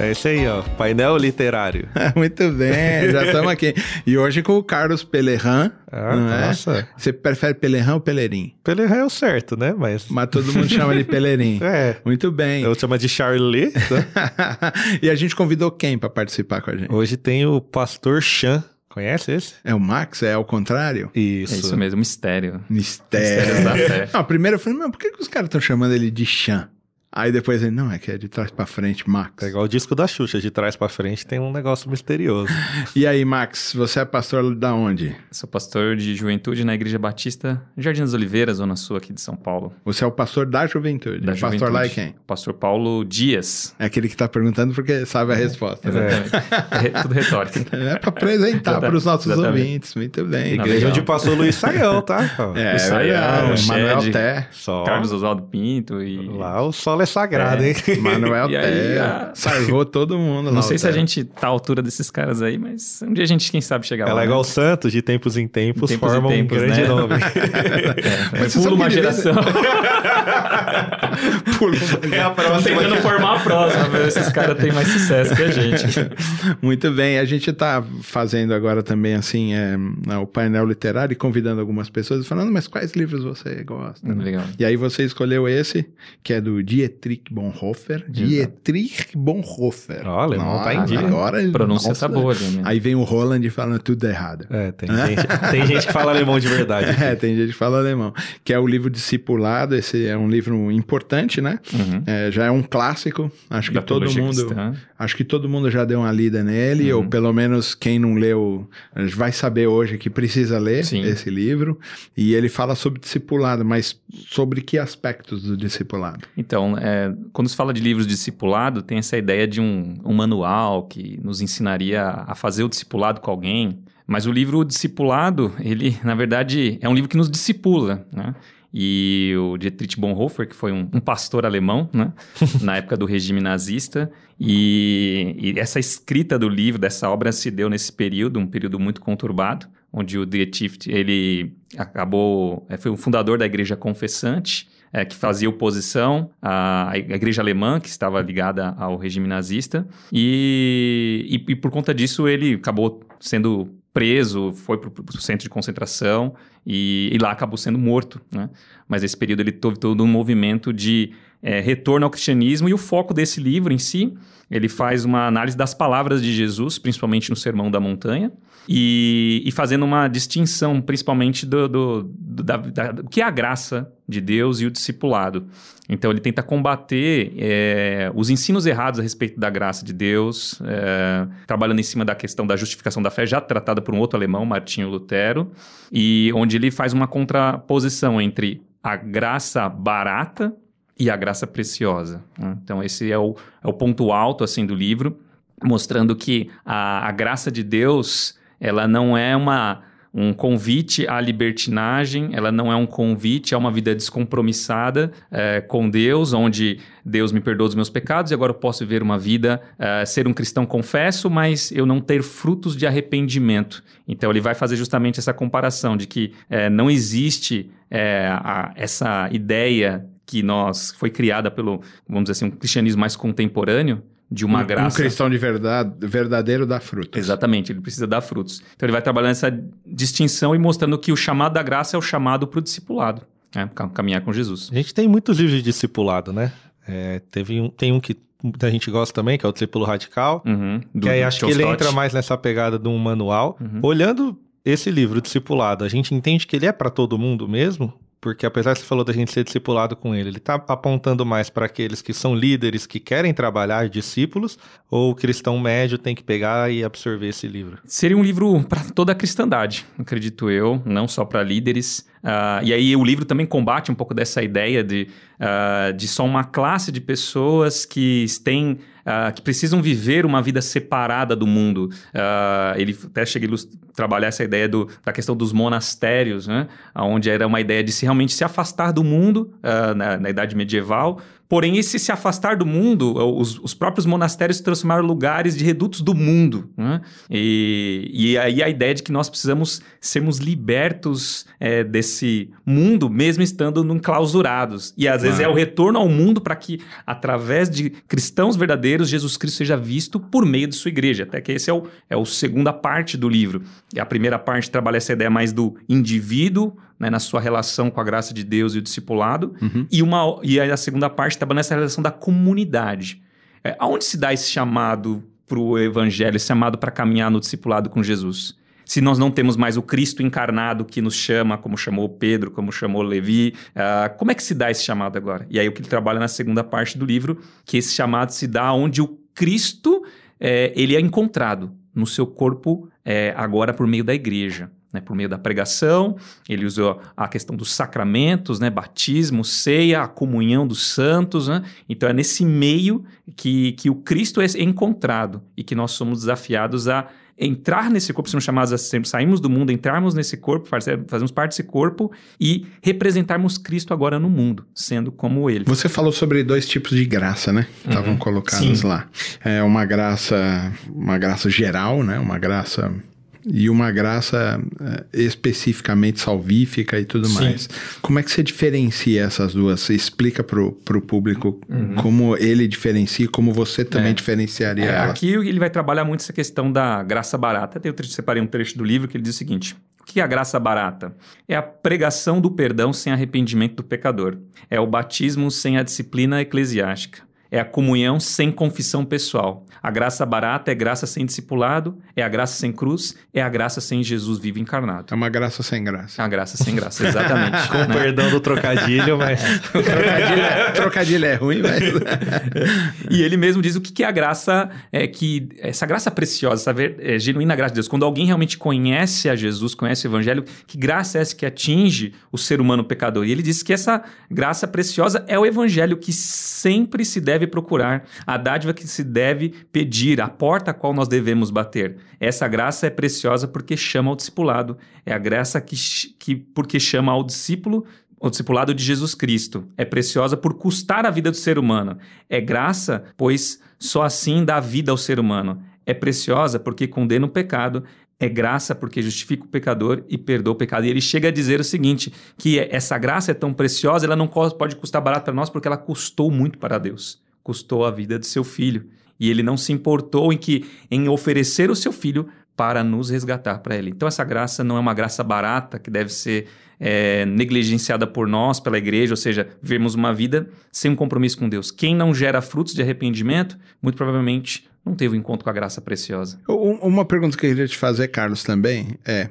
É isso aí, ó. Painel literário. Muito bem, já estamos aqui. E hoje com o Carlos Pelerran. Ah, não é? nossa. Você prefere Pelerran ou Pelerim? Pelerran é o certo, né? Mas. Mas todo mundo chama de Pelerim. É. Muito bem. Eu chamo de Charlie. e a gente convidou quem para participar com a gente? Hoje tem o Pastor Chan. Conhece esse? É o Max? É ao contrário? Isso. É isso mesmo, mistério. Mistério. Mistérios da fé. Não, primeiro eu falei, mas por que, que os caras estão chamando ele de Chan? Aí depois ele, não, é que é de trás pra frente, Max. É igual o disco da Xuxa, de trás pra frente tem um negócio misterioso. E aí, Max, você é pastor da onde? Sou pastor de juventude na Igreja Batista Jardim das Oliveiras, Zona Sul aqui de São Paulo. Você é o pastor da juventude. Da o pastor juventude. lá é quem? Pastor Paulo Dias. É aquele que tá perguntando porque sabe a resposta. né? Exatamente. É re- tudo retórico. É pra apresentar para os nossos Exatamente. ouvintes. Muito bem. Não, Igreja legal. onde passou o Luiz Saião, tá? É, O Saião, o Manuel. Té. Carlos Oswaldo Pinto e... Lá o é sagrado, hein? Manuel E aí, Té. a- Salvou todo mundo lá. Não sei se a gente tá à altura desses caras aí, mas um dia a gente, quem sabe, chegar lá. Ela é né? igual o Santos, de tempos em tempos, tempos em forma tempos, um grande né? nome. É, Mas pula uma geração. Pula É a próxima. tentando formar a próxima, ver se esses caras têm mais sucesso que a gente. Muito bem, a gente está fazendo agora também assim é, o painel literário e convidando algumas pessoas e falando, mas quais livros você gosta? né? Legal. E aí você escolheu esse, que é do Dietrich Bonhoeffer. Dietrich Bonhoeffer. Ó, o alemão tá em dia. Agora, Pronúncia nossa. tá boa né? Aí vem o Roland falando tudo errado. É, tem gente, tem gente que fala alemão de verdade. É, tem gente que fala alemão. Que é o livro Discipulado. Esse é um livro importante, né? Uhum. É, já é um clássico. Acho Da que todo mundo. cristã. Acho que todo mundo já deu uma lida nele, Uhum. ou pelo menos quem não leu vai saber hoje que precisa ler Sim. esse livro. E ele fala sobre discipulado, mas sobre que aspectos do discipulado? Então, é, quando se fala de livros de discipulado, tem essa ideia de um, um manual que nos ensinaria a fazer o discipulado com alguém. Mas o livro Discipulado, ele, na verdade, é um livro que nos discipula, né? E o Dietrich Bonhoeffer, que foi um, um pastor alemão, né? na época do regime nazista, e, e essa escrita do livro, dessa obra, se deu nesse período, um período muito conturbado, onde o Dietrich, ele acabou, é, foi o fundador da Igreja Confessante, é, que fazia oposição à, à igreja alemã, que estava ligada ao regime nazista, e, e, e por conta disso ele acabou sendo preso, foi para o centro de concentração e, e lá acabou sendo morto. Né? Mas nesse período ele teve todo um movimento de é, retorno ao cristianismo e o foco desse livro em si, ele faz uma análise das palavras de Jesus, principalmente no Sermão da Montanha, e, e fazendo uma distinção, principalmente do, do, do, da, da- do que é a graça de Deus e o discipulado. Então, ele tenta combater é, os ensinos errados a respeito da graça de Deus, é, trabalhando em cima da questão da justificação da fé, já tratada por um outro alemão, Martinho Lutero, e onde ele faz uma contraposição entre a graça barata e a graça preciosa. né? Então, esse é o, é o ponto alto assim do livro, mostrando que a, a graça de Deus ela não é uma, um convite à libertinagem, ela não é um convite a uma vida descompromissada eh, com Deus, onde Deus me perdoa dos meus pecados e agora eu posso viver uma vida, eh, ser um cristão confesso, mas eu não ter frutos de arrependimento. Então ele vai fazer justamente essa comparação de que eh, não existe a- essa ideia que nós foi criada pelo, vamos dizer assim, um cristianismo mais contemporâneo, de uma um, graça. Um cristão de verdade, verdadeiro dá frutos. Exatamente, ele precisa dar frutos. Então ele vai trabalhando essa distinção e mostrando que o chamado da graça é o chamado para o discipulado, né? Cam- caminhar com Jesus. A gente tem muitos livros de discipulado, né? É, teve um, tem um que muita gente gosta também, que é o Discípulo Radical. Uhum, do- que aí acho que ele Stott. entra mais nessa pegada de um manual. Uhum. Olhando esse livro, Discipulado, a gente entende que ele é para todo mundo mesmo? Porque apesar que você falou da gente ser discipulado com ele, ele está apontando mais para aqueles que são líderes que querem trabalhar discípulos, ou o cristão médio tem que pegar e absorver esse livro? Seria um livro para toda a cristandade, acredito eu, não só para líderes. Ah, e aí o livro também combate um pouco dessa ideia de, ah, de só uma classe de pessoas que têm ah, que precisam viver uma vida separada do mundo. Ah, ele até chega a trabalhar essa ideia do, da questão dos monastérios, né? onde era uma ideia de se realmente se afastar do mundo ah, na, na Idade Medieval Porém, esse se afastar do mundo, os, os próprios monastérios se transformaram em lugares de redutos do mundo. Né? E, e aí a ideia de que nós precisamos sermos libertos é, desse mundo, mesmo estando enclausurados. E às vezes é o retorno ao mundo para que, através de cristãos verdadeiros, Jesus Cristo seja visto por meio de sua igreja. Até que esse é o, é o segunda parte do livro. E a primeira parte trabalha essa ideia mais do indivíduo, né, na sua relação com a graça de Deus e o discipulado. Uhum. E, uma, e aí a segunda parte está nessa relação da comunidade. É, aonde se dá esse chamado para o evangelho, esse chamado para caminhar no discipulado com Jesus? Se nós não temos mais o Cristo encarnado que nos chama, como chamou Pedro, como chamou Levi, uh, como é que se dá esse chamado agora? E aí o que ele trabalha na segunda parte do livro, que esse chamado se dá onde o Cristo é, ele é encontrado no seu corpo é, agora por meio da igreja né, por meio da pregação, ele usou a questão dos sacramentos, né, batismo, ceia, a comunhão dos santos. Né? Então é nesse meio que, que o Cristo é encontrado e que nós somos desafiados a entrar nesse corpo, somos chamados a sempre sairmos do mundo, entrarmos nesse corpo, fazemos parte desse corpo e representarmos Cristo agora no mundo, sendo como Ele. Você falou sobre dois tipos de graça, né? Estavam uhum. colocados Sim. lá. É uma graça, uma graça geral, né? Uma graça e uma graça uh, especificamente salvífica e tudo Sim. mais. Como é que você diferencia essas duas? Você explica para o público uhum. como ele diferencia, como você também é. diferenciaria é, ela. Aqui ele vai trabalhar muito essa questão da graça barata. Eu separei um trecho do livro que ele diz o seguinte: o que é a graça barata? É a pregação do perdão sem arrependimento do pecador. É o batismo sem a disciplina eclesiástica. É a comunhão sem confissão pessoal. A graça barata é graça sem discipulado, é a graça sem cruz, é a graça sem Jesus vivo encarnado. É uma graça sem graça. É uma graça sem graça, exatamente. Com né? perdão do trocadilho, mas. trocadilho, é, trocadilho é ruim, mas. e ele mesmo diz o que é a graça, é que essa graça preciosa, essa ver, é, genuína graça de Deus. Quando alguém realmente conhece a Jesus, conhece o Evangelho, que graça é essa que atinge o ser humano pecador? E ele diz que essa graça preciosa é o Evangelho que sempre se deve procurar, a dádiva que se deve pedir, a porta a qual nós devemos bater. Essa graça é preciosa porque chama ao discipulado. É a graça que, que porque chama ao discípulo o discipulado de Jesus Cristo. É preciosa por custar a vida do ser humano. É graça, pois só assim dá vida ao ser humano. É preciosa porque condena o pecado. É graça porque justifica o pecador e perdoa o pecado. E ele chega a dizer o seguinte: que essa graça é tão preciosa, ela não pode custar barato para nós porque ela custou muito para Deus. Custou a vida de seu filho. E ele não se importou em que em oferecer o seu filho para nos resgatar para ele. Então essa graça não é uma graça barata que deve ser é, negligenciada por nós, pela igreja, ou seja, vivemos uma vida sem um compromisso com Deus. Quem não gera frutos de arrependimento, muito provavelmente não teve um encontro com a graça preciosa. Uma pergunta que eu queria te fazer, Carlos, também é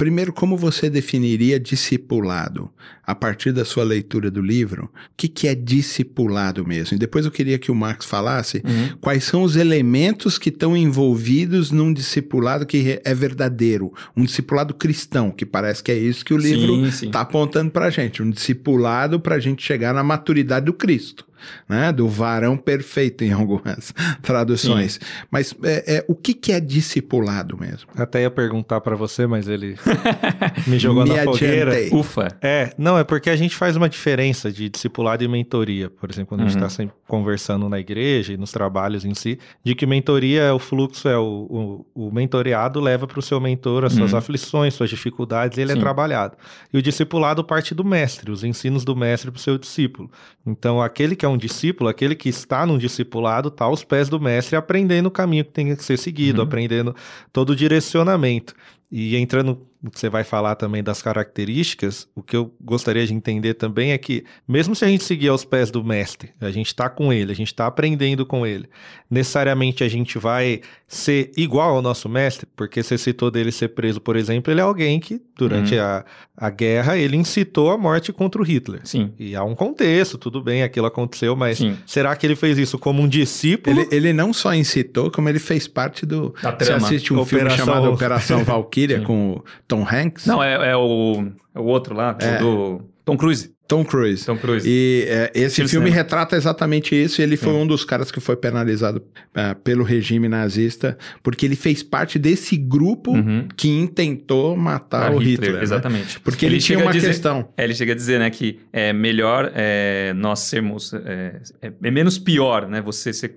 Primeiro, como você definiria discipulado? A partir da sua leitura do livro, o que, que é discipulado mesmo? E depois eu queria que o Marcos falasse uhum. quais são os elementos que estão envolvidos num discipulado que é verdadeiro, um discipulado cristão, que parece que é isso que o livro está apontando para a gente, um discipulado para a gente chegar na maturidade do Cristo né? Do varão perfeito em algumas traduções. Sim. Mas é, é, o que, que é discipulado mesmo? Até ia perguntar para você, mas ele me jogou me na fogueira. Ufa. É, não, é porque a gente faz uma diferença de discipulado e mentoria. Por exemplo, quando uhum. a gente está uhum. sempre conversando na igreja e nos trabalhos em si, de que mentoria é o fluxo, é o, o, o mentoreado leva para o seu mentor as suas uhum. aflições, suas dificuldades, e ele é Sim. é trabalhado. E o discipulado parte do mestre, os ensinos do mestre para o seu discípulo. Então, aquele que é um discípulo, aquele que está num discipulado, está aos pés do mestre, aprendendo o caminho que tem que ser seguido, uhum. aprendendo todo o direcionamento. E entrando você vai falar também das características, o que eu gostaria de entender também é que, mesmo se a gente seguir aos pés do mestre, a gente está com ele, a gente está aprendendo com ele, necessariamente a gente vai ser igual ao nosso mestre, porque você citou dele ser preso, por exemplo, ele é alguém que, durante uhum. a, a guerra, ele incitou a morte contra o Hitler. Sim. E há um contexto, tudo bem, aquilo aconteceu, mas Sim. será que ele fez isso como um discípulo? Ele, ele não só incitou, como ele fez parte do. Da trama. Você assiste um Operação... filme chamado Operação Valkyria com Tom Hanks? Não, é, é, o, é o outro lá, é. do Tom Cruise. Tom Cruise. Tom Cruise. E é, esse Filme retrata exatamente isso. E ele foi um dos caras que foi penalizado é, pelo regime nazista, porque ele fez parte desse grupo Uhum. que intentou matar o Hitler. né? Exatamente. Porque ele, tinha chega a uma dizer- questão. É, ele chega a dizer, né, que é melhor é, nós sermos... É, menos pior, né, você ser,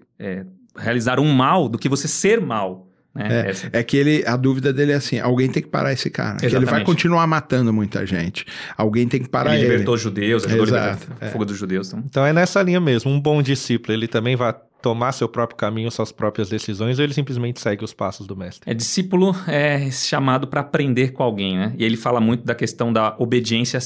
realizar um mal do que você ser mal. Né? Essa- É que ele, a dúvida dele é assim: alguém tem que parar esse cara. Que ele vai continuar matando muita gente. Alguém tem que parar ele ele. libertou os judeus, ajudou a Exato, libertar é. a fuga dos judeus. Então. Então é nessa linha mesmo. Um bom discípulo, ele também vai tomar seu próprio caminho, suas próprias decisões, ou ele simplesmente segue os passos do mestre? É, discípulo é chamado para aprender com alguém, né? E ele fala muito da questão da obediência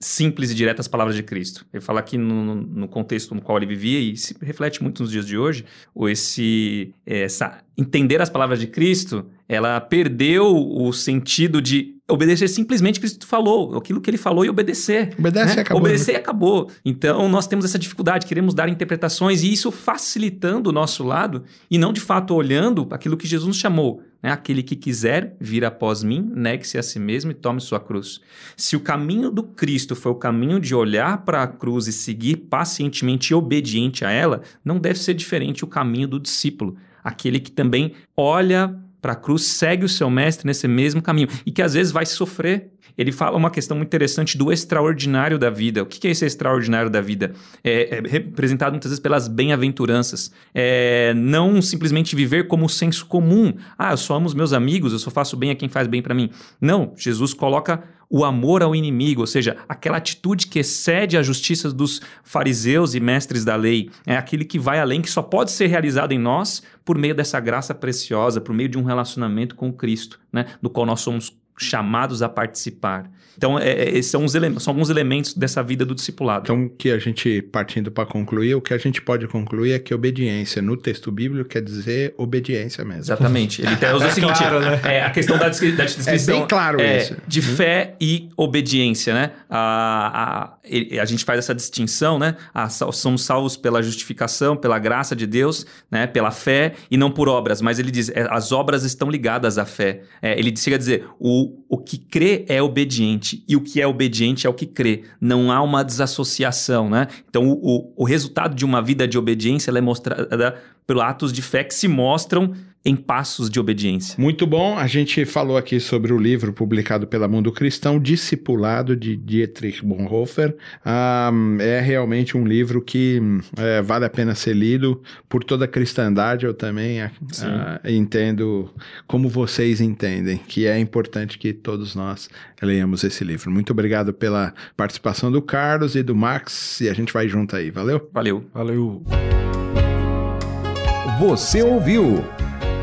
simples e direta às palavras de Cristo. Ele fala aqui no, no contexto no qual ele vivia e se reflete muito nos dias de hoje, o esse essa entender as palavras de Cristo, ela perdeu o sentido de obedecer simplesmente o que Cristo falou, aquilo que ele falou e obedecer. Obedece né? e acabou. Obedecer e acabou. Então, nós temos essa dificuldade, queremos dar interpretações e isso facilitando o nosso lado e não de fato olhando aquilo que Jesus nos chamou. Né? Aquele que quiser vir após mim, negue-se a si mesmo e tome sua cruz. Se o caminho do Cristo foi o caminho de olhar para a cruz e seguir pacientemente e obediente a ela, não deve ser diferente o caminho do discípulo. Aquele que também olha para a cruz, segue o seu mestre nesse mesmo caminho e que às vezes vai sofrer. Ele fala uma questão muito interessante do extraordinário da vida. O que é esse extraordinário da vida? É, é representado muitas vezes pelas bem-aventuranças. É não simplesmente viver como o senso comum. Ah, eu só amo os meus amigos, eu só faço bem a quem faz bem para mim. Não, Jesus coloca o amor ao inimigo, ou seja, aquela atitude que excede a justiça dos fariseus e mestres da lei. É aquele que vai além, que só pode ser realizado em nós por meio dessa graça preciosa, por meio de um relacionamento com Cristo, né? do qual nós somos chamados a participar. Então, é, é, são, são alguns elementos dessa vida do discipulado. Então, o que a gente, partindo para concluir, o que a gente pode concluir é que obediência no texto bíblico quer dizer obediência mesmo. Exatamente. Ele até usa o seguinte: é, a questão da, descri- da descrição. É bem claro é, isso. De fé e obediência, né? A, a, a gente faz essa distinção, né? A, somos salvos pela justificação, pela graça de Deus, né? Pela fé e não por obras. Mas ele diz: é, as obras estão ligadas à fé. É, ele chega a dizer: o, o que crê é obediente e o que é obediente é o que crê. Não há uma desassociação, né? Então, o, o, o resultado de uma vida de obediência é mostrada por atos de fé que se mostram em passos de obediência. Muito bom, a gente falou aqui sobre o livro publicado pela Mundo Cristão, Discipulado, de Dietrich Bonhoeffer. Ah, é realmente um livro que é, vale a pena ser lido por toda a cristandade. Eu também ah, ah, entendo como vocês entendem, que é importante que todos nós leiamos esse livro. Muito obrigado pela participação do Carlos e do Max, e a gente vai junto aí, valeu? Valeu. Valeu! Você ouviu